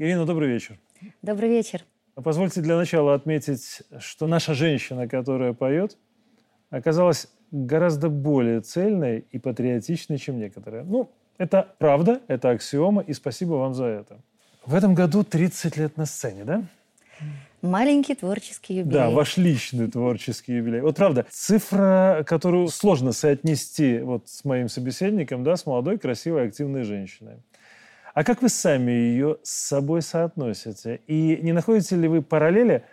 Ирина, добрый вечер. Добрый вечер. Позвольте для начала отметить, что наша женщина, которая поет, оказалась гораздо более цельной и патриотичной, чем некоторые. Ну, это правда, это аксиома, и спасибо вам за это. В этом году 30 лет на сцене, да? Маленький творческий юбилей. Да, ваш личный творческий юбилей. Вот правда, цифра, которую сложно соотнести вот с моим собеседником, да, с молодой, красивой, активной женщиной. А как вы сами ее с собой соотносите? И не находите ли вы параллели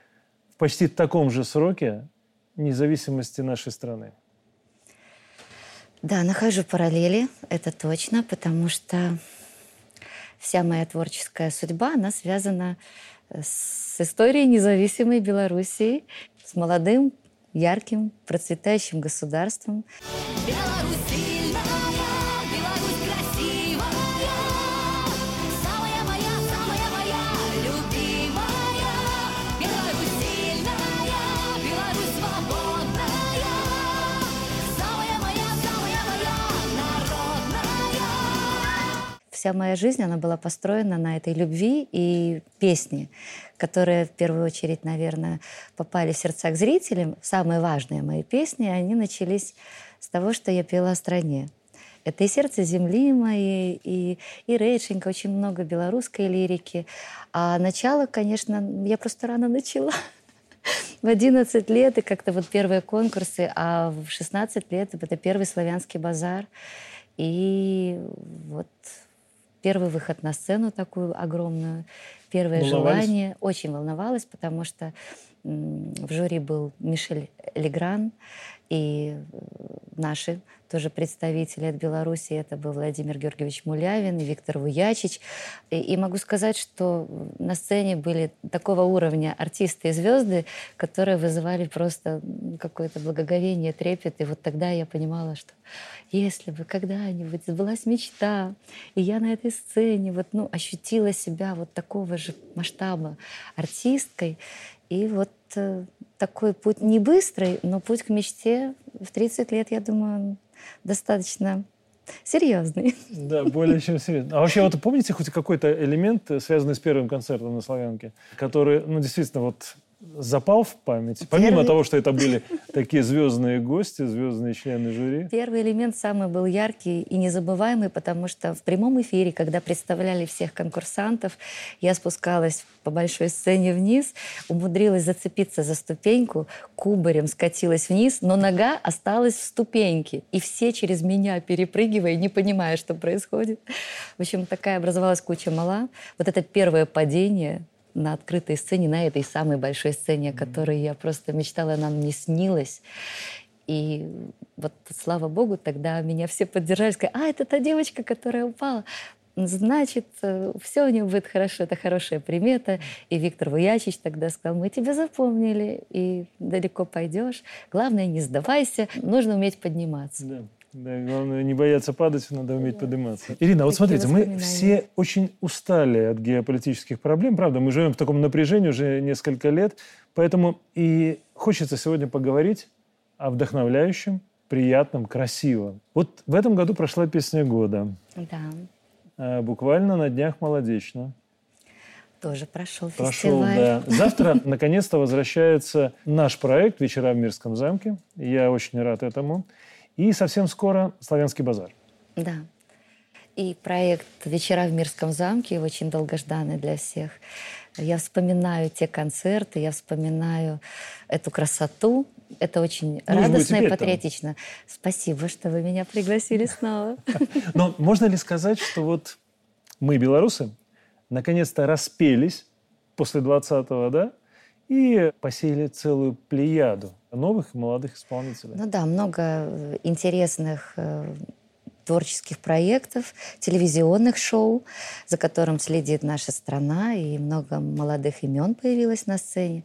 в почти таком же сроке независимости нашей страны? Да, нахожу параллели, это точно, потому что вся моя творческая судьба, она связана с историей независимой Белоруссии, с молодым, ярким, процветающим государством. Беларусь вся моя жизнь, она была построена на этой любви и песне, которые в первую очередь, наверное, попали в сердца к зрителям. Самые важные мои песни, они начались с того, что я пела о стране. Это и «Сердце земли» моей, и, и «Рейшенька», очень много белорусской лирики. А начало, конечно, я просто рано начала. В 11 лет, и как-то вот первые конкурсы, а в 16 лет это первый славянский базар. И вот первый выход на сцену такую огромную, первое желание. Очень волновалась, потому что в жюри был Мишель Легран и наши тоже представители от Беларуси. Это был Владимир Георгиевич Мулявин Виктор Вуячич. И, и могу сказать, что на сцене были такого уровня артисты и звезды, которые вызывали просто какое-то благоговение, трепет. И вот тогда я понимала, что если бы когда-нибудь сбылась мечта, и я на этой сцене вот, ну, ощутила себя вот такого же масштаба артисткой, и вот э, такой путь не быстрый, но путь к мечте в 30 лет, я думаю, достаточно серьезный. Да, более чем серьезный. А вообще, вот помните хоть какой-то элемент, связанный с первым концертом на Славянке, который, ну, действительно, вот запал в память? Помимо Первый... того, что это были такие звездные гости, звездные члены жюри. Первый элемент самый был яркий и незабываемый, потому что в прямом эфире, когда представляли всех конкурсантов, я спускалась по большой сцене вниз, умудрилась зацепиться за ступеньку, кубарем скатилась вниз, но нога осталась в ступеньке. И все через меня перепрыгивая, не понимая, что происходит. В общем, такая образовалась куча мала. Вот это первое падение, на открытой сцене, на этой самой большой сцене, о которой я просто мечтала, она мне снилась. И вот, слава богу, тогда меня все поддержали, сказали, а, это та девочка, которая упала. Значит, э, все у нее будет хорошо, это хорошая примета. И Виктор Вуячич тогда сказал, мы тебя запомнили, и далеко пойдешь. Главное, не сдавайся, нужно уметь подниматься. Да. Да, главное не бояться падать, надо уметь да. подниматься. Ирина, вот смотрите, мы все очень устали от геополитических проблем, правда, мы живем в таком напряжении уже несколько лет, поэтому и хочется сегодня поговорить о вдохновляющем, приятном, красивом. Вот в этом году прошла песня года. Да. А, буквально на днях молодечно. Тоже прошел фестиваль. Прошел, да. Завтра, наконец-то, возвращается наш проект «Вечера в Мирском замке». Я очень рад этому. И совсем скоро «Славянский базар». Да. И проект «Вечера в Мирском замке» очень долгожданный для всех. Я вспоминаю те концерты, я вспоминаю эту красоту. Это очень ну, радостно и патриотично. Там. Спасибо, что вы меня пригласили снова. Но можно ли сказать, что вот мы, белорусы, наконец-то распелись после 20-го, да, и посеяли целую плеяду новых молодых исполнителей. Ну да, много э, интересных э, творческих проектов, телевизионных шоу, за которым следит наша страна, и много молодых имен появилось на сцене.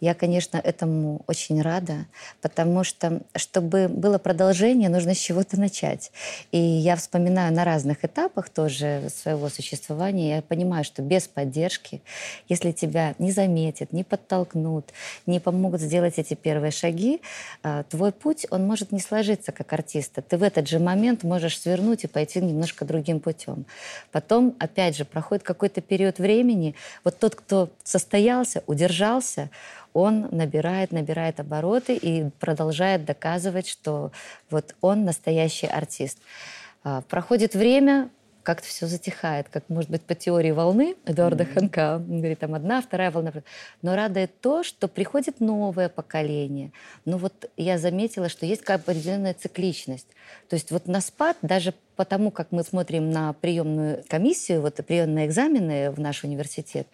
Я, конечно, этому очень рада, потому что, чтобы было продолжение, нужно с чего-то начать. И я вспоминаю на разных этапах тоже своего существования, я понимаю, что без поддержки, если тебя не заметят, не подтолкнут, не помогут сделать эти первые шаги, а, твой путь, он может не сложиться как артиста. Ты в этот же момент можешь можешь свернуть и пойти немножко другим путем. Потом, опять же, проходит какой-то период времени. Вот тот, кто состоялся, удержался, он набирает, набирает обороты и продолжает доказывать, что вот он настоящий артист. А, проходит время, как-то все затихает, как, может быть, по теории волны Эдуарда mm-hmm. Ханка. Он говорит, там одна, вторая волна. Но радует то, что приходит новое поколение. Ну вот я заметила, что есть как определенная цикличность. То есть вот на спад, даже потому, как мы смотрим на приемную комиссию, вот приемные экзамены в наш университет,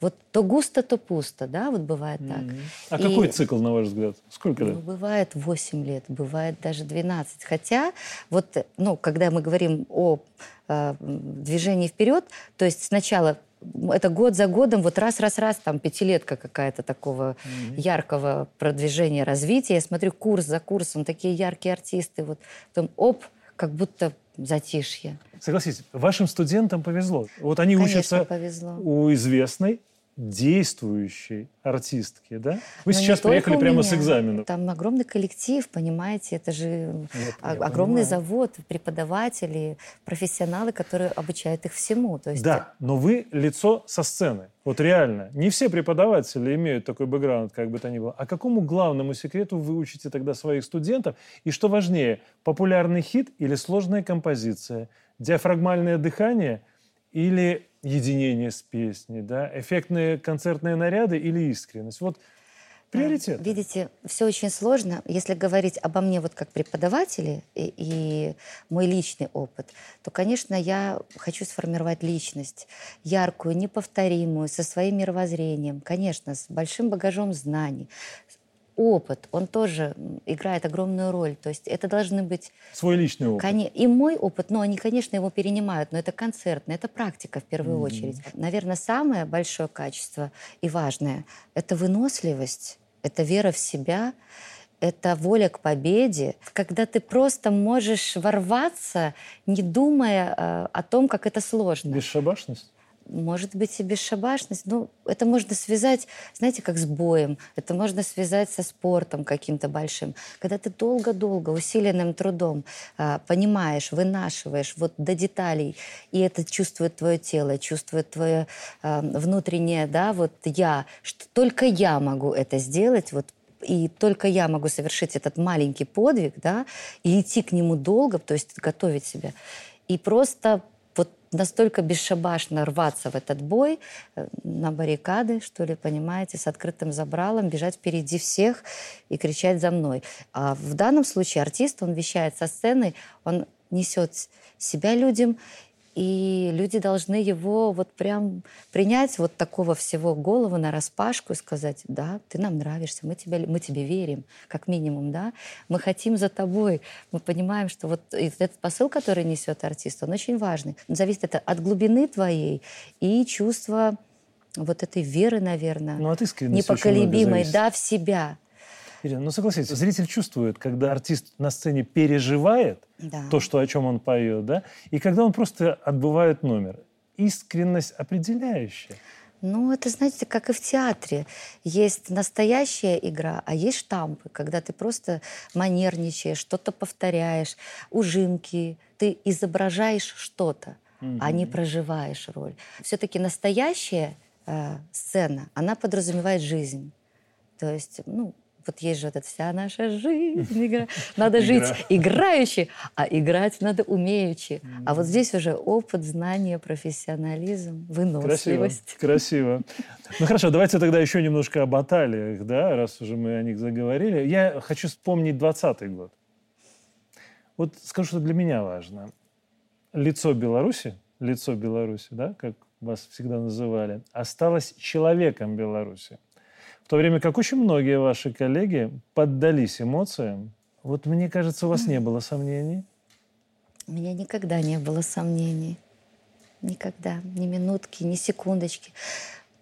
вот то густо, то пусто, да, вот бывает так. Mm-hmm. А и, какой цикл, на ваш взгляд? Сколько лет? Ну, бывает 8 лет, бывает даже 12. Хотя вот, ну, когда мы говорим о движении вперед, то есть сначала это год за годом, вот раз-раз-раз, там пятилетка какая-то такого mm-hmm. яркого продвижения, развития. Я смотрю курс за курсом, такие яркие артисты, вот потом оп, как будто затишье. Согласитесь, вашим студентам повезло. Вот они Конечно, учатся повезло. у известной действующей артистки, да? Вы Но сейчас приехали прямо с экзаменов. Там огромный коллектив, понимаете, это же я, огромный я завод, преподаватели, профессионалы, которые обучают их всему. То есть... Да, но вы лицо со сцены. Вот реально. Не все преподаватели имеют такой бэкграунд, как бы то ни было. А какому главному секрету вы учите тогда своих студентов? И что важнее, популярный хит или сложная композиция? Диафрагмальное дыхание или единение с песней, да, эффектные концертные наряды или искренность. Вот приоритет. Видите, все очень сложно. Если говорить обо мне вот как преподавателе и, и мой личный опыт, то, конечно, я хочу сформировать личность яркую, неповторимую, со своим мировоззрением, конечно, с большим багажом знаний, опыт, он тоже играет огромную роль. То есть это должны быть... Свой личный опыт. Кон... И мой опыт, но они, конечно, его перенимают, но это концертно, это практика в первую mm-hmm. очередь. Наверное, самое большое качество и важное – это выносливость, это вера в себя, это воля к победе, когда ты просто можешь ворваться, не думая э, о том, как это сложно. Бесшабашность? Может быть и бесшабашность. Ну, это можно связать, знаете, как с боем. Это можно связать со спортом каким-то большим. Когда ты долго-долго усиленным трудом а, понимаешь, вынашиваешь вот до деталей, и это чувствует твое тело, чувствует твое а, внутреннее, да, вот я, что только я могу это сделать, вот и только я могу совершить этот маленький подвиг, да, и идти к нему долго, то есть готовить себя. И просто настолько бесшабашно рваться в этот бой, э, на баррикады, что ли, понимаете, с открытым забралом, бежать впереди всех и кричать за мной. А в данном случае артист, он вещает со сцены, он несет себя людям, и люди должны его вот прям принять вот такого всего голову на распашку и сказать, да, ты нам нравишься, мы, тебя, мы тебе верим, как минимум, да, мы хотим за тобой. Мы понимаем, что вот этот посыл, который несет артист, он очень важный. Зависит это от глубины твоей и чувства вот этой веры, наверное, ну, от непоколебимой, да, в себя. Ирина, ну согласитесь, зритель чувствует, когда артист на сцене переживает да. то, что, о чем он поет, да, и когда он просто отбывает номер. Искренность определяющая. Ну, это, знаете, как и в театре. Есть настоящая игра, а есть штампы, когда ты просто манерничаешь, что-то повторяешь, ужимки, ты изображаешь что-то, mm-hmm. а не проживаешь роль. Все-таки настоящая э, сцена, она подразумевает жизнь. То есть, ну, вот есть же вот эта вся наша жизнь, игра. Надо жить играюще, а играть надо умеючи. А вот здесь уже опыт, знание, профессионализм, выносливость. Красиво. Красиво. Ну хорошо, давайте тогда еще немножко о баталиях, да, раз уже мы о них заговорили. Я хочу вспомнить 20 год. Вот скажу, что для меня важно. Лицо Беларуси, лицо Беларуси, да, как вас всегда называли, осталось человеком Беларуси. В то время как очень многие ваши коллеги поддались эмоциям. Вот мне кажется, у вас не было сомнений. У меня никогда не было сомнений. Никогда. Ни минутки, ни секундочки.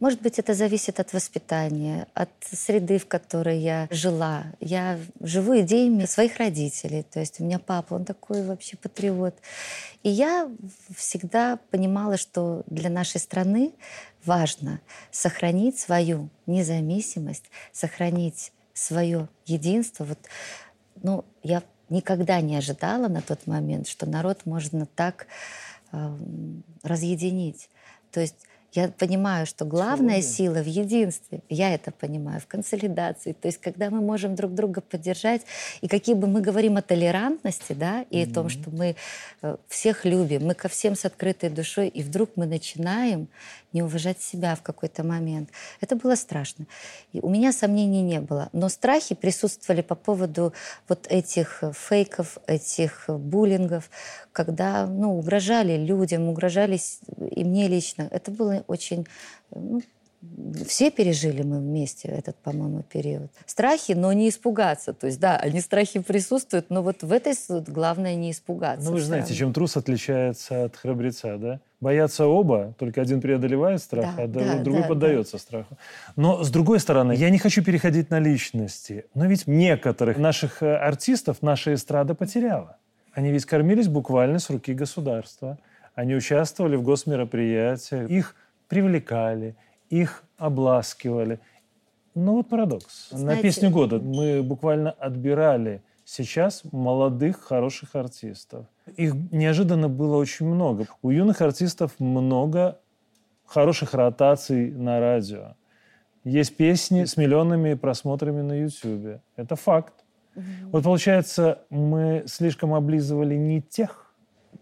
Может быть, это зависит от воспитания, от среды, в которой я жила. Я живу идеями своих родителей. То есть у меня папа, он такой вообще патриот. И я всегда понимала, что для нашей страны важно сохранить свою независимость, сохранить свое единство. Вот, ну, я никогда не ожидала на тот момент, что народ можно так э, разъединить. То есть я понимаю, что главная сила в единстве. Я это понимаю, в консолидации. То есть, когда мы можем друг друга поддержать, и какие бы мы говорим о толерантности, да, и mm-hmm. о том, что мы э, всех любим, мы ко всем с открытой душой, и вдруг мы начинаем не уважать себя в какой-то момент. Это было страшно. И у меня сомнений не было. Но страхи присутствовали по поводу вот этих фейков, этих буллингов, когда ну, угрожали людям, угрожали и мне лично. Это было очень ну, все пережили мы вместе этот, по-моему, период. Страхи, но не испугаться. То есть, да, они страхи присутствуют, но вот в этой главное не испугаться. Ну, вы же знаете, чем трус отличается от храбреца, да? Боятся оба, только один преодолевает страх, да, а да, другой да, поддается да. страху. Но, с другой стороны, я не хочу переходить на личности, но ведь некоторых наших э, артистов наша эстрада потеряла. Они ведь кормились буквально с руки государства. Они участвовали в госмероприятиях, их привлекали, их обласкивали. Ну вот парадокс. Знаете, На песню года мы буквально отбирали сейчас молодых, хороших артистов. Их неожиданно было очень много. У юных артистов много хороших ротаций на радио. Есть песни с миллионами просмотрами на YouTube. Это факт. Угу. Вот получается, мы слишком облизывали не тех.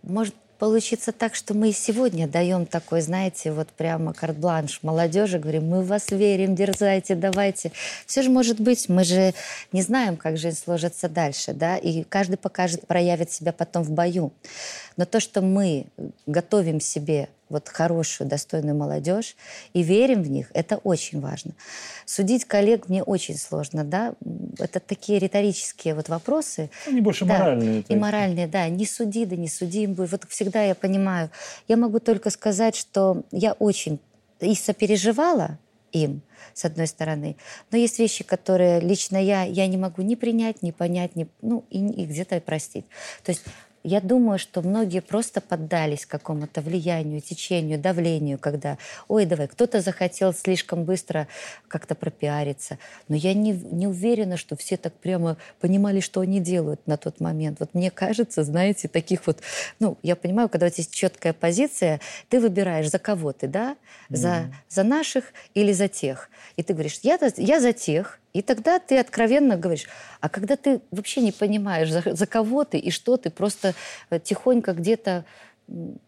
Может, получиться так, что мы сегодня даем такой, знаете, вот прямо карт-бланш молодежи, говорим, мы в вас верим, дерзайте, давайте. Все же может быть, мы же не знаем, как жизнь сложится дальше, да, и каждый покажет, проявит себя потом в бою. Но то, что мы готовим себе вот хорошую, достойную молодежь и верим в них, это очень важно. Судить коллег мне очень сложно, да, это такие риторические вот вопросы. Они больше да, моральные. И моральные, да, не суди, да не суди. Вот всегда я понимаю, я могу только сказать, что я очень и сопереживала им, с одной стороны. Но есть вещи, которые лично я, я не могу ни принять, ни понять, ни, ну, и, и где-то простить. То есть я думаю, что многие просто поддались какому-то влиянию, течению, давлению, когда, ой, давай, кто-то захотел слишком быстро как-то пропиариться. Но я не, не уверена, что все так прямо понимали, что они делают на тот момент. Вот мне кажется, знаете, таких вот, ну, я понимаю, когда у тебя есть четкая позиция, ты выбираешь, за кого ты, да? За, mm. за наших или за тех. И ты говоришь, я, я за тех, и тогда ты откровенно говоришь. А когда ты вообще не понимаешь, за, за кого ты и что ты, просто э, тихонько где-то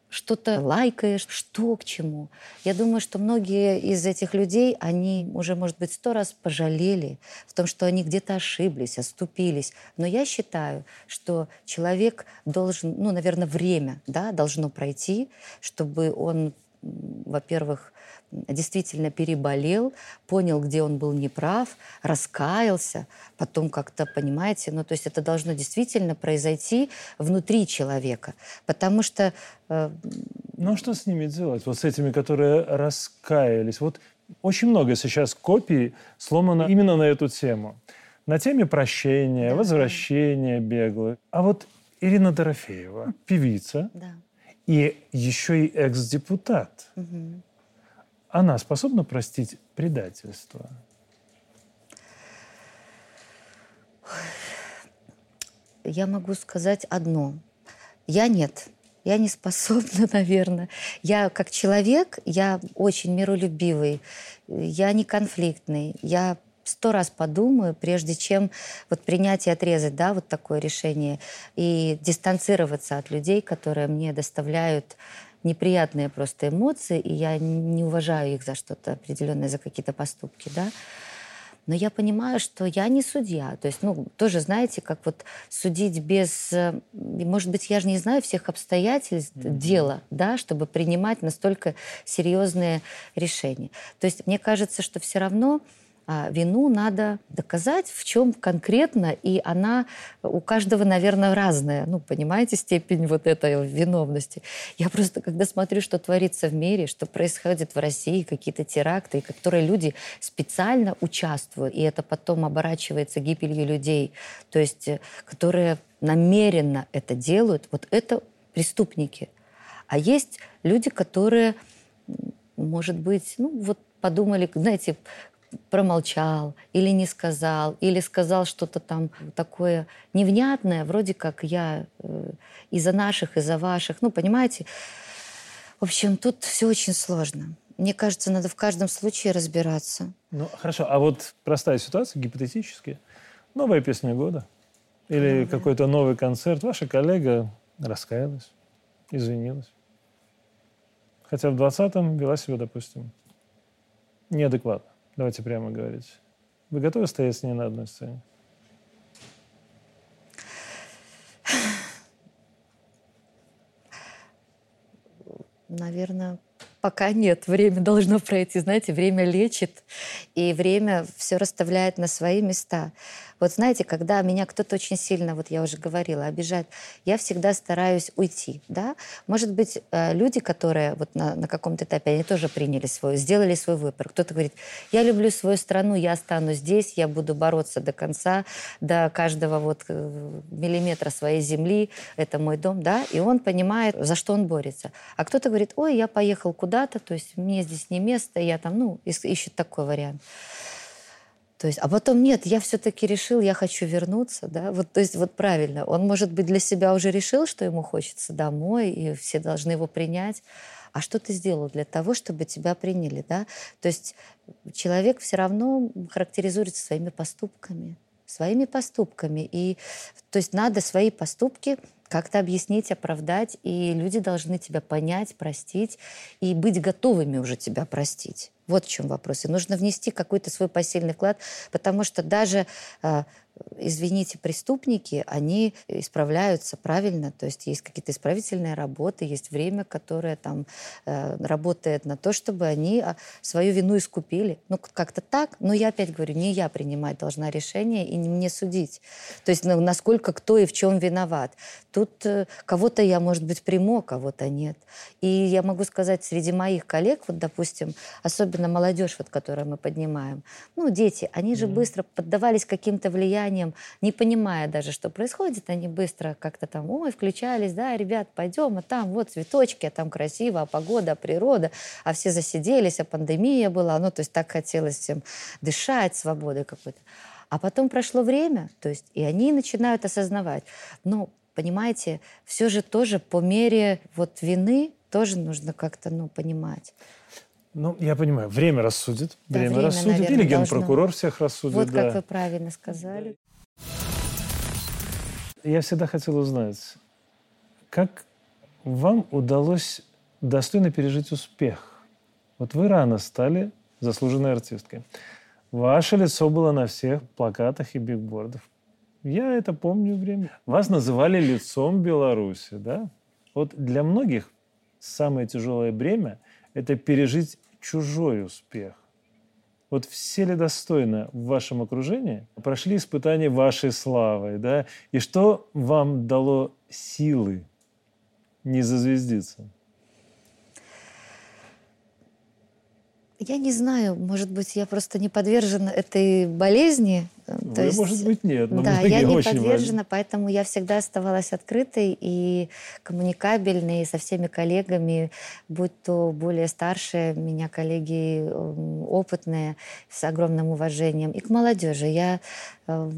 что-то лайкаешь, что к чему. Я думаю, что многие из этих людей, они уже, может быть, сто раз пожалели в том, что они где-то ошиблись, оступились. Но я считаю, что человек должен, ну, наверное, время да, должно пройти, чтобы он, во-первых, действительно переболел, понял, где он был неправ, раскаялся, потом как-то, понимаете, ну, то есть это должно действительно произойти внутри человека, потому что... Э... Ну, а что с ними делать? Вот с этими, которые раскаялись. Вот очень много сейчас копий сломано именно на эту тему. На теме прощения, да. возвращения беглых. А вот Ирина Дорофеева, певица, да. И еще и экс-депутат. Угу она способна простить предательство? Я могу сказать одно. Я нет. Я не способна, наверное. Я как человек, я очень миролюбивый, я не конфликтный, я сто раз подумаю, прежде чем вот принять и отрезать, да, вот такое решение, и дистанцироваться от людей, которые мне доставляют неприятные просто эмоции, и я не уважаю их за что-то определенное, за какие-то поступки, да. Но я понимаю, что я не судья. То есть, ну, тоже, знаете, как вот судить без... Э, может быть, я же не знаю всех обстоятельств mm-hmm. дела, да, чтобы принимать настолько серьезные решения. То есть, мне кажется, что все равно вину надо доказать, в чем конкретно, и она у каждого, наверное, разная. Ну, понимаете, степень вот этой виновности. Я просто, когда смотрю, что творится в мире, что происходит в России, какие-то теракты, которые люди специально участвуют, и это потом оборачивается гибелью людей, то есть, э, которые намеренно это делают, вот это преступники. А есть люди, которые, может быть, ну, вот подумали, знаете, промолчал или не сказал, или сказал что-то там такое невнятное, вроде как я э, из-за наших, из-за ваших. Ну, понимаете? В общем, тут все очень сложно. Мне кажется, надо в каждом случае разбираться. Ну, хорошо. А вот простая ситуация, гипотетически. Новая песня года или какой-то новый концерт. Ваша коллега раскаялась, извинилась. Хотя в 20-м вела себя, допустим, неадекватно. Давайте прямо говорить. Вы готовы стоять с ней на одной сцене? Наверное, пока нет. Время должно пройти. Знаете, время лечит, и время все расставляет на свои места. Вот знаете, когда меня кто-то очень сильно, вот я уже говорила, обижает, я всегда стараюсь уйти, да. Может быть, э, люди, которые вот на, на каком-то этапе, они тоже приняли свой, сделали свой выбор. Кто-то говорит, я люблю свою страну, я останусь здесь, я буду бороться до конца, до каждого вот э, миллиметра своей земли, это мой дом, да, и он понимает, за что он борется. А кто-то говорит, ой, я поехал куда-то, то есть мне здесь не место, я там, ну, ищет такой вариант. То есть, а потом нет, я все-таки решил, я хочу вернуться, да, вот, то есть вот правильно. Он, может быть, для себя уже решил, что ему хочется домой, и все должны его принять. А что ты сделал для того, чтобы тебя приняли, да? То есть человек все равно характеризуется своими поступками, своими поступками. И то есть надо свои поступки как-то объяснить, оправдать, и люди должны тебя понять, простить и быть готовыми уже тебя простить. Вот в чем вопрос. И нужно внести какой-то свой посильный вклад, потому что даже а, извините, преступники, они исправляются правильно, то есть есть какие-то исправительные работы, есть время, которое там э, работает на то, чтобы они а, свою вину искупили. Ну, как-то так, но я опять говорю, не я принимать должна решение и не мне судить. То есть ну, насколько кто и в чем виноват. Тут э, кого-то я, может быть, приму, а кого-то нет. И я могу сказать, среди моих коллег, вот, допустим, особенно молодежь, вот, которую мы поднимаем, ну, дети, они же mm-hmm. быстро поддавались каким-то влияниям не понимая даже, что происходит, они быстро как-то там, ой, включались, да, ребят, пойдем, а там вот цветочки, а там красиво, а погода, а природа, а все засиделись, а пандемия была, ну, то есть так хотелось всем дышать свободой какой-то. А потом прошло время, то есть и они начинают осознавать, ну, понимаете, все же тоже по мере вот вины тоже нужно как-то, ну, понимать. Ну, я понимаю, время рассудит. Да, время, время рассудит. Наверное, Или генпрокурор должно... всех рассудит. Вот да. как вы правильно сказали. Я всегда хотел узнать, как вам удалось достойно пережить успех? Вот вы рано стали заслуженной артисткой. Ваше лицо было на всех плакатах и бигбордах. Я это помню время. Вас называли лицом Беларуси, да? Вот для многих самое тяжелое бремя – это пережить чужой успех. Вот все ли достойно в вашем окружении прошли испытания вашей славой, да? И что вам дало силы не зазвездиться? Я не знаю, может быть, я просто не подвержена этой болезни. Вы, То есть, может быть, нет. Но да, я не подвержена, важны. поэтому я всегда оставалась открытой и коммуникабельной со всеми коллегами, будь то более старшие меня коллеги, опытные, с огромным уважением, и к молодежи. Я эм,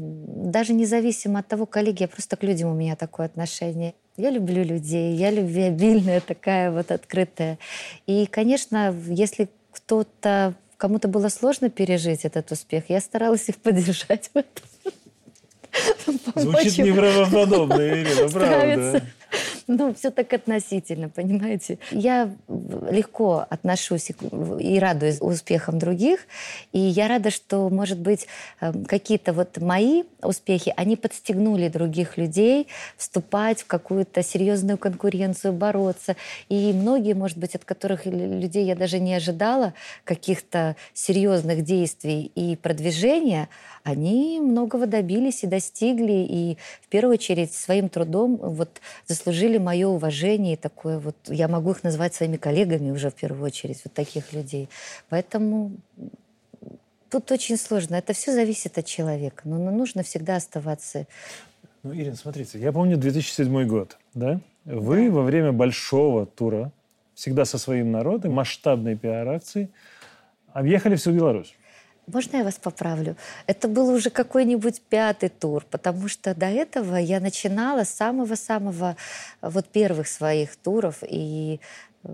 даже независимо от того, коллеги, я просто к людям у меня такое отношение. Я люблю людей, я любвеобильная такая вот открытая. И, конечно, если кто-то, кому-то было сложно пережить этот успех, я старалась их поддержать в этом. Звучит неправдоподобно, Ирина, правда. Ну, все так относительно, понимаете. Я легко отношусь и радуюсь успехам других. И я рада, что, может быть, эм, какие-то вот мои успехи, они подстегнули других людей вступать в какую-то серьезную конкуренцию, бороться. И многие, может быть, от которых людей я даже не ожидала каких-то серьезных действий и продвижения, они многого добились и достигли, и в первую очередь своим трудом вот заслужили мое уважение и такое вот, я могу их назвать своими коллегами уже в первую очередь, вот таких людей. Поэтому тут очень сложно. Это все зависит от человека. Но, но нужно всегда оставаться... Ну, Ирина, смотрите, я помню 2007 год, да? Вы да. во время большого тура, всегда со своим народом, масштабной пиар-акции, объехали всю Беларусь. Можно я вас поправлю? Это был уже какой-нибудь пятый тур, потому что до этого я начинала с самого-самого вот первых своих туров, и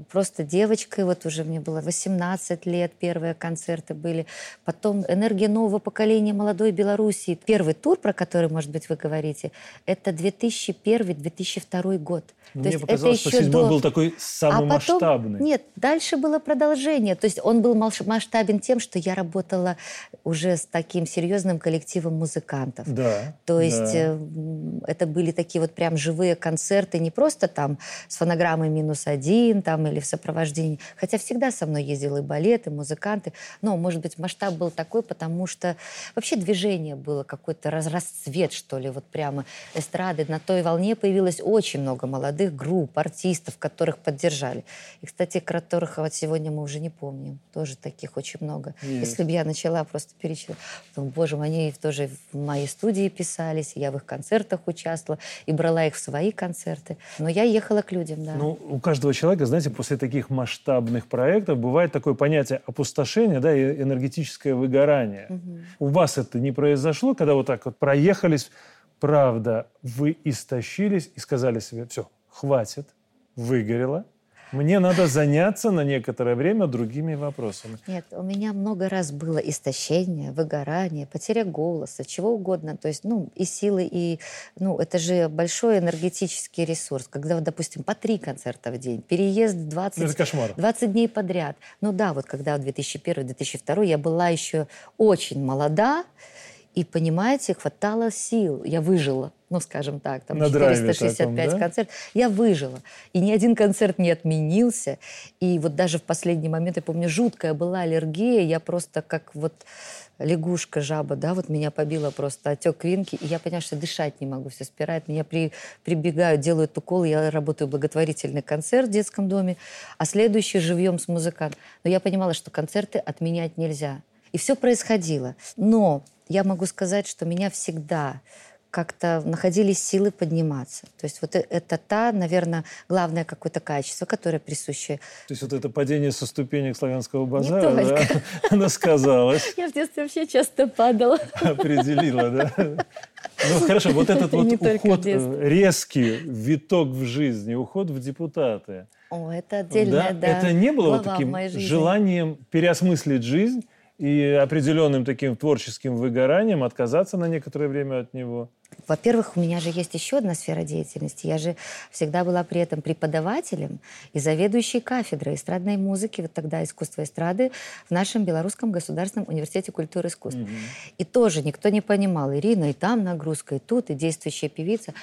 просто девочкой, вот уже мне было 18 лет, первые концерты были. Потом «Энергия нового поколения молодой Белоруссии». Первый тур, про который, может быть, вы говорите, это 2001-2002 год. Мне То есть показалось, это еще что седьмой до... был такой самый а потом... масштабный. Нет, дальше было продолжение. То есть он был масштабен тем, что я работала уже с таким серьезным коллективом музыкантов. Да. То есть да. Э, это были такие вот прям живые концерты, не просто там с фонограммой минус один, там или в сопровождении. Хотя всегда со мной ездил и балет, и музыканты. Но, может быть, масштаб был такой, потому что вообще движение было какой-то расцвет, что ли, вот прямо эстрады. На той волне появилось очень много молодых групп, артистов, которых поддержали. И, кстати, которых вот сегодня мы уже не помним. Тоже таких очень много. Есть. Если бы я начала просто перечислять, боже мой, они тоже в моей студии писались, я в их концертах участвовала и брала их в свои концерты. Но я ехала к людям, да. Ну, у каждого человека, знаете, после таких масштабных проектов бывает такое понятие опустошения, да, и энергетическое выгорание. Угу. У вас это не произошло, когда вот так вот проехались, правда, вы истощились и сказали себе, все, хватит, выгорело, мне надо заняться на некоторое время другими вопросами. Нет, у меня много раз было истощение, выгорание, потеря голоса, чего угодно. То есть, ну, и силы, и, ну, это же большой энергетический ресурс. Когда, допустим, по три концерта в день, переезд 20, это кошмар. 20 дней подряд. Ну да, вот когда в 2001-2002 я была еще очень молода, и, понимаете, хватало сил. Я выжила, ну, скажем так, там На 465 таком, да? концертов. Я выжила. И ни один концерт не отменился. И вот даже в последний момент, я помню, жуткая была аллергия. Я просто как вот лягушка, жаба, да, вот меня побила просто отек квинки, и я поняла, что дышать не могу, все спирает. Меня при, прибегают, делают уколы, я работаю благотворительный концерт в детском доме, а следующий живьем с музыкантом. Но я понимала, что концерты отменять нельзя. И все происходило. Но я могу сказать, что меня всегда как-то находились силы подниматься. То есть вот э, это та, наверное, главное какое-то качество, которое присуще. То есть вот это падение со ступенек славянского базара, да? Она сказалась. Я в детстве вообще часто падала. Определила, да? Ну хорошо, вот этот вот уход, э, резкий виток в жизни, уход в депутаты. О, это отдельное, да. Это не было вот таким желанием переосмыслить жизнь и определенным таким творческим выгоранием отказаться на некоторое время от него? Во-первых, у меня же есть еще одна сфера деятельности. Я же всегда была при этом преподавателем и заведующей кафедрой эстрадной музыки, вот тогда искусства эстрады, в нашем Белорусском государственном университете культуры и искусств. Угу. И тоже никто не понимал, Ирина и там нагрузка, и тут, и действующая певица.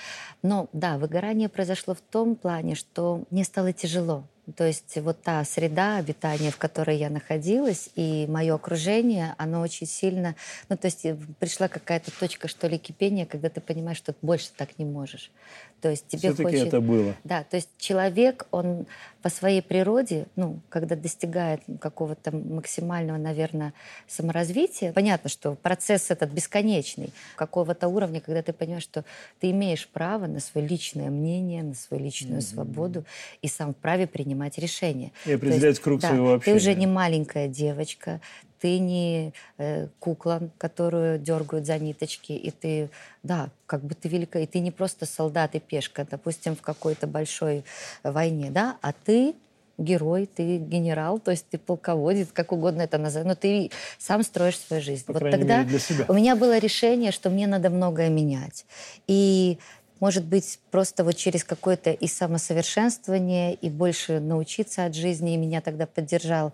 Но да, выгорание произошло в том плане, что мне стало тяжело. То есть вот та среда обитания, в которой я находилась, и мое окружение, оно очень сильно... Ну, то есть э, пришла какая-то точка, что ли, кипения, когда ты понимаешь, что больше так не можешь. То есть тебе Все-таки хочет... это было. Да, то есть человек, он по своей природе, ну, когда достигает какого-то максимального, наверное, саморазвития, понятно, что процесс этот бесконечный, какого-то уровня, когда ты понимаешь, что ты имеешь право на свое личное мнение, на свою личную mm-hmm. свободу и сам вправе принимать решения. И определять есть, круг да, своего общения. Ты уже не маленькая девочка, ты не э, кукла, которую дергают за ниточки, и ты, да, как бы ты велика, и ты не просто солдат и пешка, допустим, в какой-то большой войне, да, а ты герой, ты генерал, то есть ты полководец, как угодно это назовать, но ты сам строишь свою жизнь. По вот тогда мере, для себя. у меня было решение, что мне надо многое менять. И может быть, просто вот через какое-то и самосовершенствование, и больше научиться от жизни. И меня тогда поддержал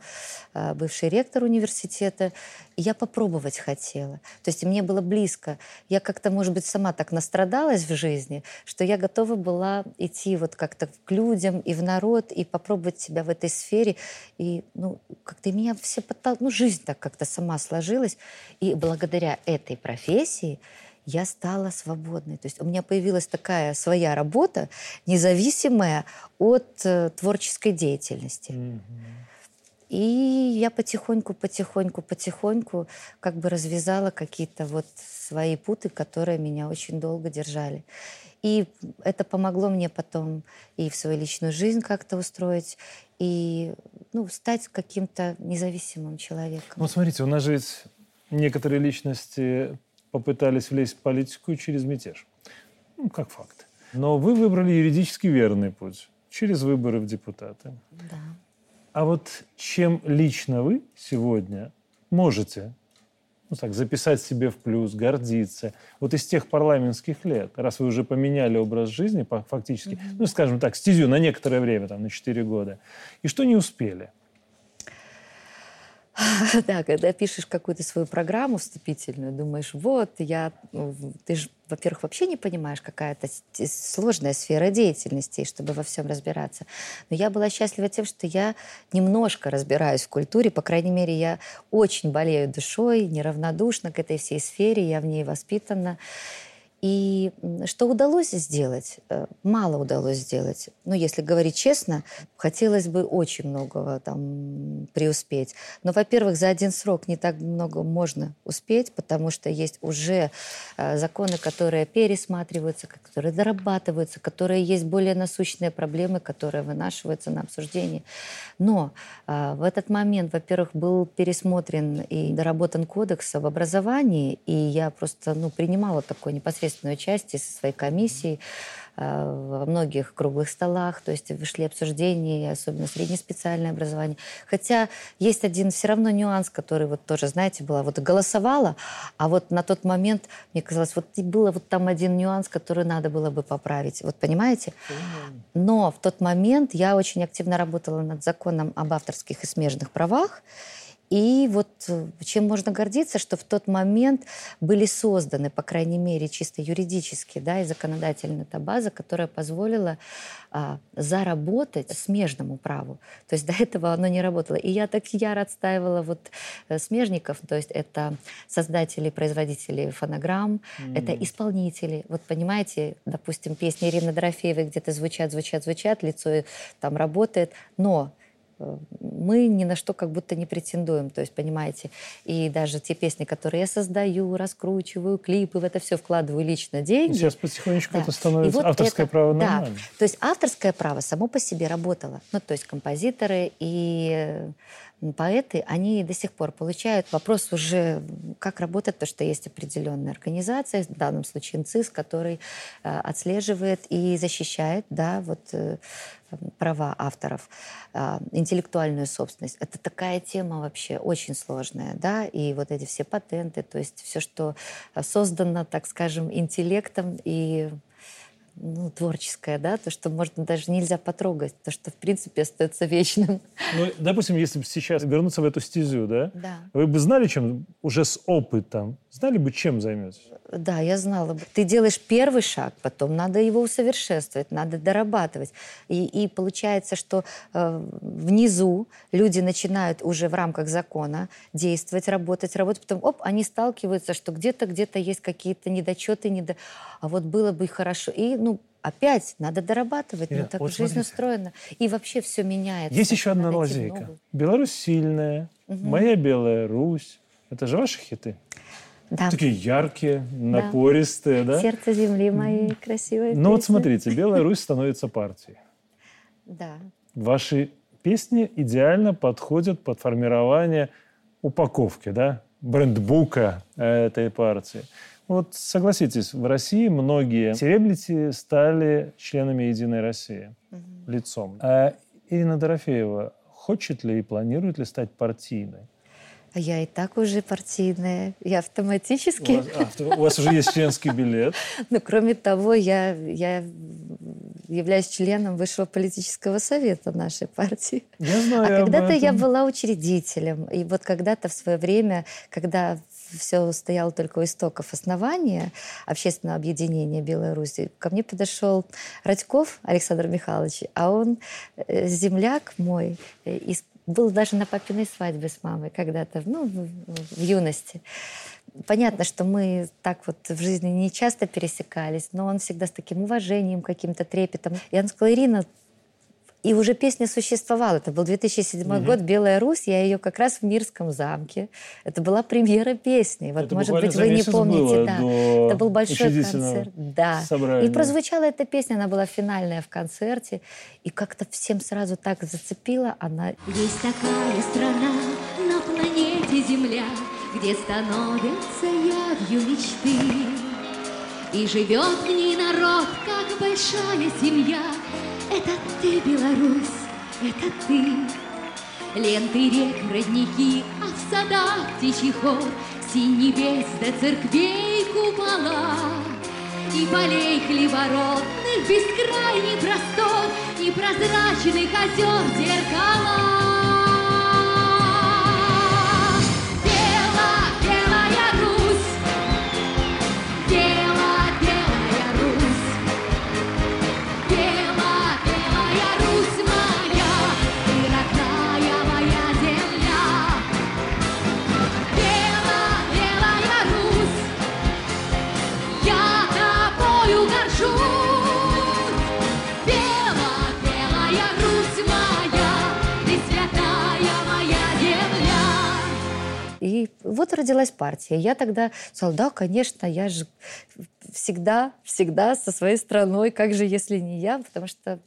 э, бывший ректор университета. И я попробовать хотела. То есть мне было близко. Я как-то, может быть, сама так настрадалась в жизни, что я готова была идти вот как-то к людям и в народ, и попробовать себя в этой сфере. И, ну, как-то меня все подтолкнули. Ну, жизнь так как-то сама сложилась. И благодаря этой профессии я стала свободной. То есть у меня появилась такая своя работа, независимая от э, творческой деятельности. Mm-hmm. И я потихоньку, потихоньку, потихоньку как бы развязала какие-то вот свои путы, которые меня очень долго держали. И это помогло мне потом и в свою личную жизнь как-то устроить, и ну, стать каким-то независимым человеком. Ну, смотрите, у нас же ведь некоторые личности попытались влезть в политику через мятеж. Ну, как факт. Но вы выбрали юридически верный путь через выборы в депутаты. Да. А вот чем лично вы сегодня можете ну, так, записать себе в плюс, гордиться. Вот из тех парламентских лет, раз вы уже поменяли образ жизни фактически, mm-hmm. ну, скажем так, стезю на некоторое время, там, на 4 года, и что не успели – Да, когда пишешь какую-то свою программу вступительную, думаешь, вот, я... Ну, ты же, во-первых, вообще не понимаешь, какая-то сложная сфера деятельности, чтобы во всем разбираться. Но я была счастлива тем, что я немножко разбираюсь в культуре, по крайней мере, я очень болею душой, неравнодушна к этой всей сфере, я в ней воспитана. И что удалось сделать? Э, мало удалось сделать. Ну, если говорить честно, хотелось бы очень многого там преуспеть. Но, во-первых, за один срок не так много можно успеть, потому что есть уже э, законы, которые пересматриваются, которые дорабатываются, которые есть более насущные проблемы, которые вынашиваются на обсуждение. Но э, в этот момент, во-первых, был пересмотрен и доработан кодекс об образовании, и я просто ну, принимала такое непосредственное участие со своей комиссией э, во многих круглых столах, то есть вышли обсуждения, особенно среднеспециальное образование. Хотя есть один все равно нюанс, который вот тоже, знаете, была, вот голосовала, а вот на тот момент, мне казалось, вот было вот там один нюанс, который надо было бы поправить. Вот понимаете? Но в тот момент я очень активно работала над законом об авторских и смежных правах, и вот э, чем можно гордиться, что в тот момент были созданы, по крайней мере, чисто юридически, да, и законодательная та база, которая позволила а, заработать смежному праву. То есть до этого оно не работало. И я так яро отстаивала вот э, смежников, то есть это создатели, производители фонограмм, mm. это исполнители. Вот понимаете, допустим, песни Ирины Дорофеевой где-то звучат, звучат, звучат, лицо там работает, но мы ни на что как будто не претендуем, то есть, понимаете, и даже те песни, которые я создаю, раскручиваю, клипы, в это все вкладываю лично деньги. Сейчас потихонечку да. это становится вот авторское это, право да. То есть авторское право само по себе работало. Ну, то есть композиторы и поэты, они до сих пор получают. Вопрос уже, как работать, то, что есть определенная организация, в данном случае НЦИС, который э, отслеживает и защищает да, вот, э, права авторов, э, интеллектуальную собственность. Это такая тема вообще очень сложная, да, и вот эти все патенты, то есть все, что создано, так скажем, интеллектом и ну, творческое, да, то, что можно даже нельзя потрогать, то, что в принципе остается вечным. Ну, допустим, если бы сейчас вернуться в эту стезю, да, да. вы бы знали, чем уже с опытом, знали бы, чем займетесь? Да, я знала бы. Ты делаешь первый шаг, потом надо его усовершенствовать, надо дорабатывать. И, и получается, что э, внизу люди начинают уже в рамках закона действовать, работать, работать, потом, оп, они сталкиваются, что где-то, где-то есть какие-то недочеты, недо... а вот было бы хорошо. И, ну, опять надо дорабатывать, Нет, ну так вот жизнь смотрите. устроена. И вообще все меняется. Есть еще одна лазейка. Беларусь сильная, угу. моя Белая Русь. Это же ваши хиты? Да. Такие яркие, напористые, да? да? Сердце земли моей красивой. Ну вот смотрите, Белая Русь становится партией. Да. Ваши песни идеально подходят под формирование упаковки, да, брендбука этой партии. Вот согласитесь, в России многие селебрити стали членами «Единой России» угу. лицом. А Ирина Дорофеева хочет ли и планирует ли стать партийной? А я и так уже партийная. Я автоматически... У вас, а, у вас уже есть членский билет. Ну, кроме того, я, я являюсь членом Высшего политического совета нашей партии. Я знаю А когда-то я была учредителем. И вот когда-то в свое время, когда все стояло только у истоков основания общественного объединения Беларуси, ко мне подошел Радьков Александр Михайлович, а он э, земляк мой э, из был даже на папиной свадьбе с мамой когда-то, ну, в, в юности. Понятно, что мы так вот в жизни не часто пересекались, но он всегда с таким уважением, каким-то трепетом. И он сказал, Ирина, и уже песня существовала. Это был 2007 угу. год, «Белая Русь». Я ее как раз в Мирском замке. Это была премьера песни. Вот, это может быть, вы не помните. да. Это был большой концерт. Да. Собрания. И прозвучала эта песня, она была финальная в концерте. И как-то всем сразу так зацепила она. Есть такая страна на планете Земля, где становятся явью мечты. И живет в ней народ, как большая семья. Это ты, Беларусь, это ты. Ленты рек, родники, а в садах птичий хор, Синь небес до церквей купола. И полей хлебородных бескрайний простор, И прозрачных озер зеркала. Вот родилась партия. Я тогда сказала, да, конечно, я же всегда, всегда со своей страной, как же, если не я, потому что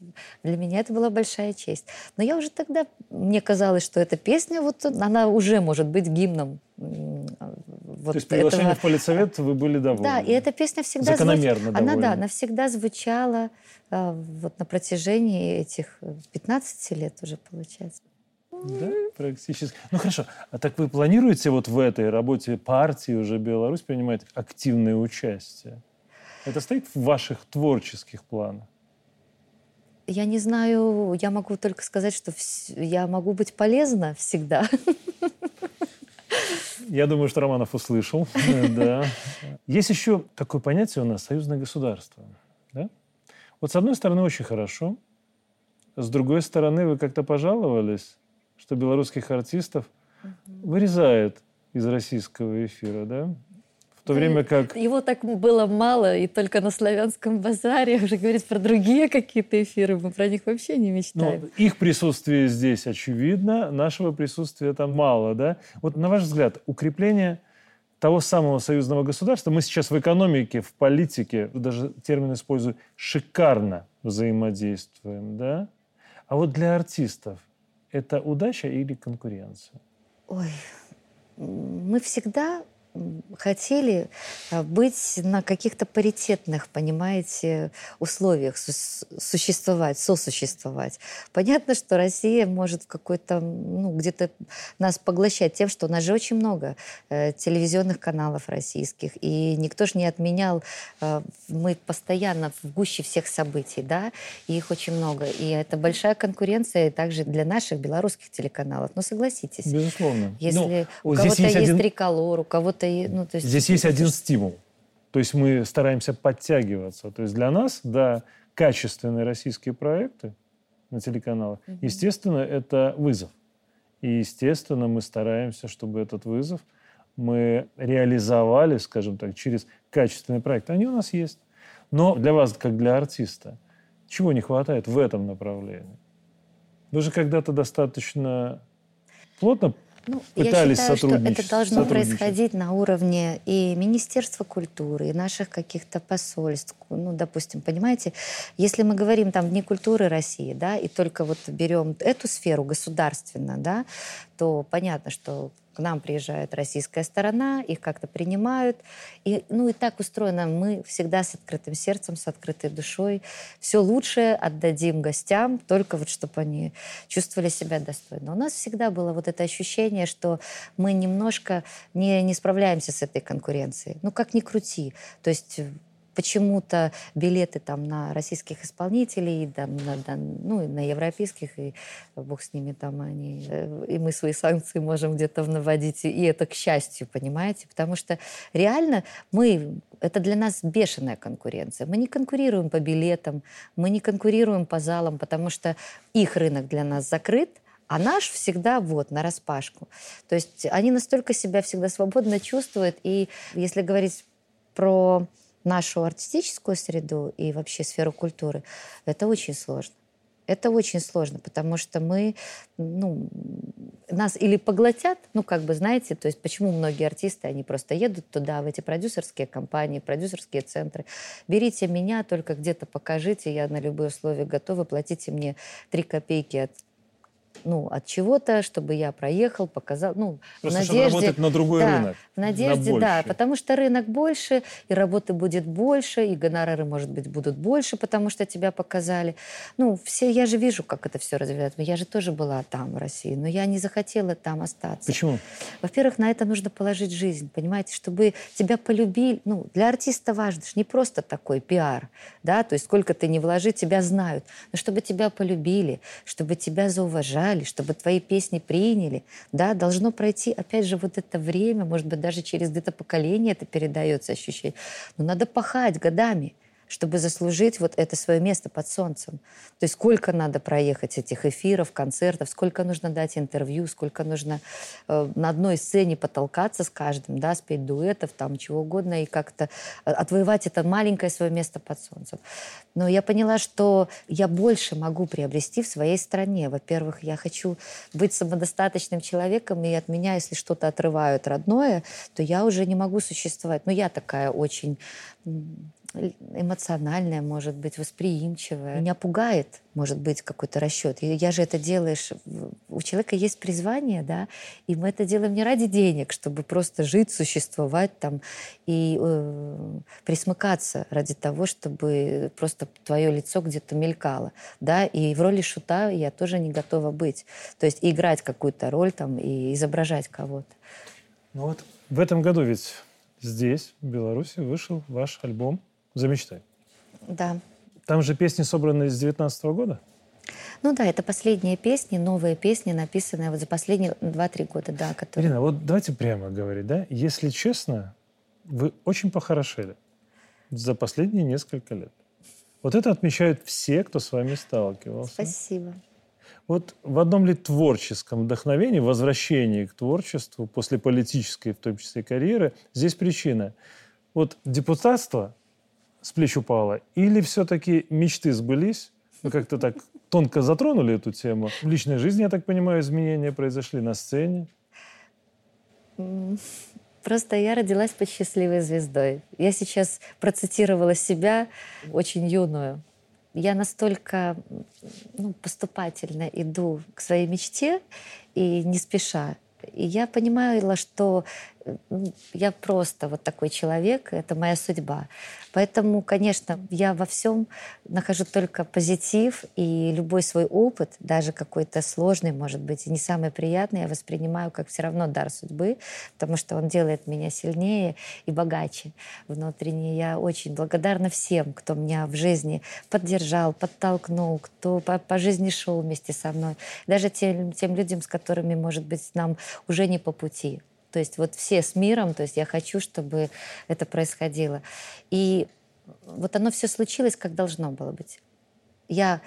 для меня это была большая честь. Но я уже тогда, мне казалось, что эта песня, вот она уже может быть гимном вот То есть приглашение этого... в политсовет вы были довольны? Да, и эта песня всегда... Закономерно звуч... Она, да, она всегда звучала а, вот на протяжении этих 15 лет уже, получается. Да, практически. Ну хорошо. А так вы планируете вот в этой работе партии уже Беларусь принимать активное участие? Это стоит в ваших творческих планах? Я не знаю, я могу только сказать, что я могу быть полезна всегда. Я думаю, что Романов услышал. Да. Есть еще такое понятие у нас – союзное государство. Да? Вот с одной стороны очень хорошо, с другой стороны вы как-то пожаловались, что белорусских артистов вырезают из российского эфира, да? В то время как... Его так было мало, и только на славянском базаре уже говорить про другие какие-то эфиры, мы про них вообще не мечтаем. Ну, их присутствие здесь очевидно, нашего присутствия там мало, да? Вот на ваш взгляд, укрепление того самого союзного государства, мы сейчас в экономике, в политике, даже термин использую, шикарно взаимодействуем, да? А вот для артистов это удача или конкуренция? Ой, мы всегда хотели а, быть на каких-то паритетных, понимаете, условиях существовать, сосуществовать. Понятно, что Россия может в какой-то, ну, где-то нас поглощать тем, что у нас же очень много э, телевизионных каналов российских, и никто же не отменял, э, мы постоянно в гуще всех событий, да, и их очень много, и это большая конкуренция также для наших белорусских телеканалов, ну, согласитесь. Безусловно. Если ну, у кого-то есть, есть один... триколор, у кого-то это... Ну, то есть... Здесь есть один стимул. То есть мы стараемся подтягиваться. То есть для нас, да, качественные российские проекты на телеканалах, угу. естественно, это вызов. И, естественно, мы стараемся, чтобы этот вызов мы реализовали, скажем так, через качественный проект. Они у нас есть. Но для вас, как для артиста, чего не хватает в этом направлении? Вы же когда-то достаточно плотно ну, пытались я считаю, что это должно происходить на уровне и Министерства культуры, и наших каких-то посольств. Ну, допустим, понимаете, если мы говорим там вне культуры России, да, и только вот берем эту сферу государственно, да, то понятно, что к нам приезжает российская сторона, их как-то принимают. И, ну и так устроено. Мы всегда с открытым сердцем, с открытой душой. Все лучшее отдадим гостям, только вот чтобы они чувствовали себя достойно. У нас всегда было вот это ощущение, что мы немножко не, не справляемся с этой конкуренцией. Ну как ни крути. То есть почему-то билеты там на российских исполнителей, там, на, на, ну, на европейских, и бог с ними там они, э, и мы свои санкции можем где-то наводить, и это к счастью, понимаете, потому что реально мы, это для нас бешеная конкуренция. Мы не конкурируем по билетам, мы не конкурируем по залам, потому что их рынок для нас закрыт, а наш всегда вот, на распашку. То есть они настолько себя всегда свободно чувствуют. И если говорить про нашу артистическую среду и вообще сферу культуры, это очень сложно. Это очень сложно, потому что мы, ну, нас или поглотят, ну, как бы, знаете, то есть почему многие артисты, они просто едут туда, в эти продюсерские компании, продюсерские центры. Берите меня, только где-то покажите, я на любые условия готова, платите мне три копейки от ну, от чего-то, чтобы я проехал, показал, ну, Просто в чтобы надежде... работать на другой да, рынок. В надежде, на да, потому что рынок больше, и работы будет больше, и гонорары, может быть, будут больше, потому что тебя показали. Ну, все, я же вижу, как это все развивается. Я же тоже была там, в России, но я не захотела там остаться. Почему? Во-первых, на это нужно положить жизнь, понимаете, чтобы тебя полюбили. Ну, для артиста важно, не просто такой пиар, да, то есть сколько ты не вложи, тебя знают, но чтобы тебя полюбили, чтобы тебя зауважали, чтобы твои песни приняли, да, должно пройти, опять же, вот это время, может быть, даже через где-то поколение это передается ощущение. Но надо пахать годами чтобы заслужить вот это свое место под солнцем. То есть сколько надо проехать этих эфиров, концертов, сколько нужно дать интервью, сколько нужно э, на одной сцене потолкаться с каждым, да, спеть дуэтов, там чего угодно, и как-то э, отвоевать это маленькое свое место под солнцем. Но я поняла, что я больше могу приобрести в своей стране. Во-первых, я хочу быть самодостаточным человеком, и от меня, если что-то отрывают родное, то я уже не могу существовать. Но я такая очень эмоциональная, может быть, восприимчивая. Меня пугает, может быть, какой-то расчет. Я же это делаешь... У человека есть призвание, да, и мы это делаем не ради денег, чтобы просто жить, существовать там и э, присмыкаться ради того, чтобы просто твое лицо где-то мелькало, да, и в роли шута я тоже не готова быть. То есть играть какую-то роль там и изображать кого-то. Ну вот в этом году ведь здесь, в Беларуси, вышел ваш альбом за мечтой. Да. Там же песни собраны с 19 года? Ну да, это последние песни, новые песни, написанные вот за последние 2-3 года, да. Которые... Ирина, вот давайте прямо говорить, да? Если честно, вы очень похорошели за последние несколько лет. Вот это отмечают все, кто с вами сталкивался. Спасибо. Вот в одном ли творческом вдохновении, возвращении к творчеству после политической, в том числе, карьеры, здесь причина. Вот депутатство с плеч упало, или все-таки мечты сбылись? Вы как-то так тонко затронули эту тему. В личной жизни, я так понимаю, изменения произошли на сцене. Просто я родилась под счастливой звездой. Я сейчас процитировала себя очень юную. Я настолько ну, поступательно иду к своей мечте и не спеша. И я понимала, что я просто вот такой человек, это моя судьба. Поэтому, конечно, я во всем нахожу только позитив, и любой свой опыт, даже какой-то сложный, может быть, не самый приятный, я воспринимаю как все равно дар судьбы, потому что он делает меня сильнее и богаче внутренне. Я очень благодарна всем, кто меня в жизни поддержал, подтолкнул, кто по, по жизни шел вместе со мной. Даже тем, тем людям, с которыми, может быть, нам уже не по пути. То есть вот все с миром, то есть я хочу, чтобы это происходило. И вот оно все случилось, как должно было быть. Я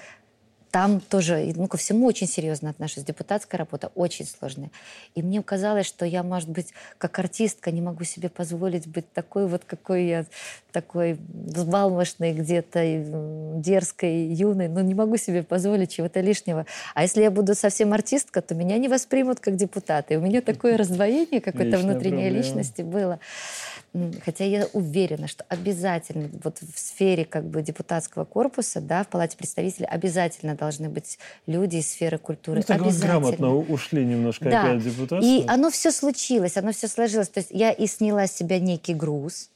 там тоже, ну, ко всему очень серьезно отношусь. Депутатская работа очень сложная. И мне казалось, что я, может быть, как артистка не могу себе позволить быть такой вот, какой я, такой взбалмошной где-то, дерзкой, юной. Но не могу себе позволить чего-то лишнего. А если я буду совсем артистка, то меня не воспримут как депутата. И у меня такое раздвоение какой-то внутренней личности было. Хотя я уверена, что обязательно вот в сфере как бы депутатского корпуса, да, в Палате представителей обязательно должны быть люди из сферы культуры. Ну, обязательно. грамотно ушли немножко да. опять депутатство. И оно все случилось, оно все сложилось. То есть я и сняла с себя некий груз,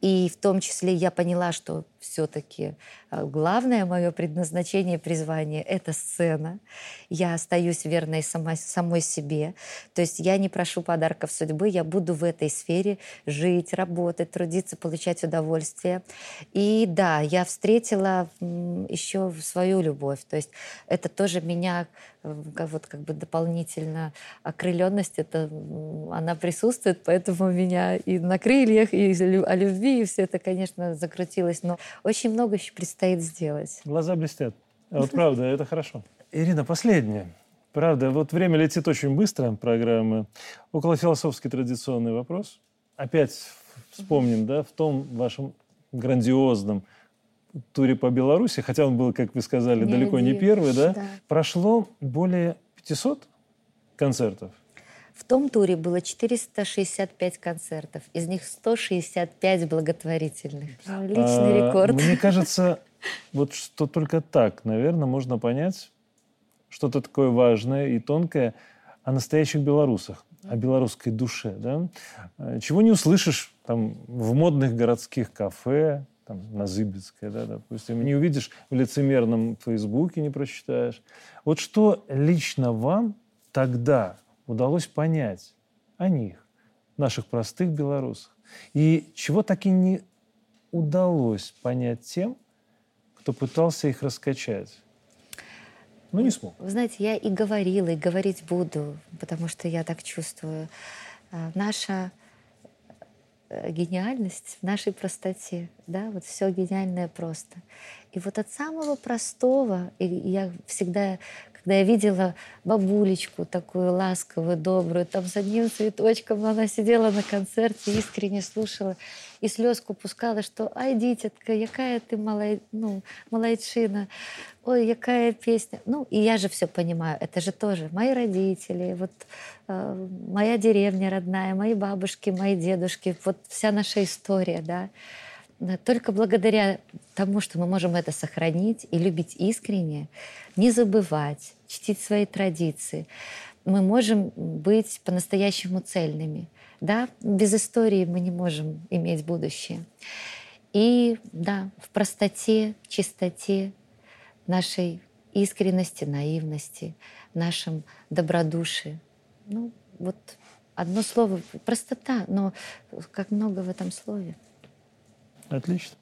и в том числе я поняла, что все-таки главное мое предназначение, призвание — это сцена. Я остаюсь верной сама, самой себе. То есть я не прошу подарков судьбы, я буду в этой сфере жить, работать, трудиться, получать удовольствие. И да, я встретила еще свою любовь. То есть это тоже меня вот, как бы дополнительно окрыленность, это, она присутствует, поэтому меня и на крыльях, и о любви, и все это, конечно, закрутилось. Но очень много еще предстоит сделать. Глаза блестят. А вот правда, это хорошо. Ирина, последнее. Правда, вот время летит очень быстро, программы. Около философский традиционный вопрос. Опять вспомним, да, в том вашем грандиозном туре по Беларуси, хотя он был, как вы сказали, не далеко один. не первый, да? да, прошло более 500 концертов. В том туре было 465 концертов, из них 165 благотворительных. Личный а, рекорд. Мне кажется, вот что только так, наверное, можно понять, что-то такое важное и тонкое о настоящих белорусах, о белорусской душе. Да? Э, чего не услышишь там, в модных городских кафе, там, на Зыбецкой, да, допустим, не увидишь в лицемерном Фейсбуке, не прочитаешь. Вот что лично вам тогда удалось понять о них, наших простых белорусах, и чего так и не удалось понять тем, кто пытался их раскачать? Но не смог. Вы знаете, я и говорила, и говорить буду, потому что я так чувствую. А, наша э, гениальность в нашей простоте, да, вот все гениальное просто. И вот от самого простого, и я всегда, когда я видела бабулечку такую ласковую, добрую, там с одним цветочком, она сидела на концерте, искренне слушала, и слезку пускала, что «Ай, дитятка, якая ты малай, ну, малайчина, ой, якая песня». Ну, и я же все понимаю, это же тоже мои родители, вот э, моя деревня родная, мои бабушки, мои дедушки, вот вся наша история, да. Только благодаря тому, что мы можем это сохранить и любить искренне, не забывать, чтить свои традиции, мы можем быть по-настоящему цельными – да, без истории мы не можем иметь будущее. И да, в простоте, чистоте нашей искренности, наивности, нашем добродушии. Ну, вот одно слово — простота, но как много в этом слове. nicht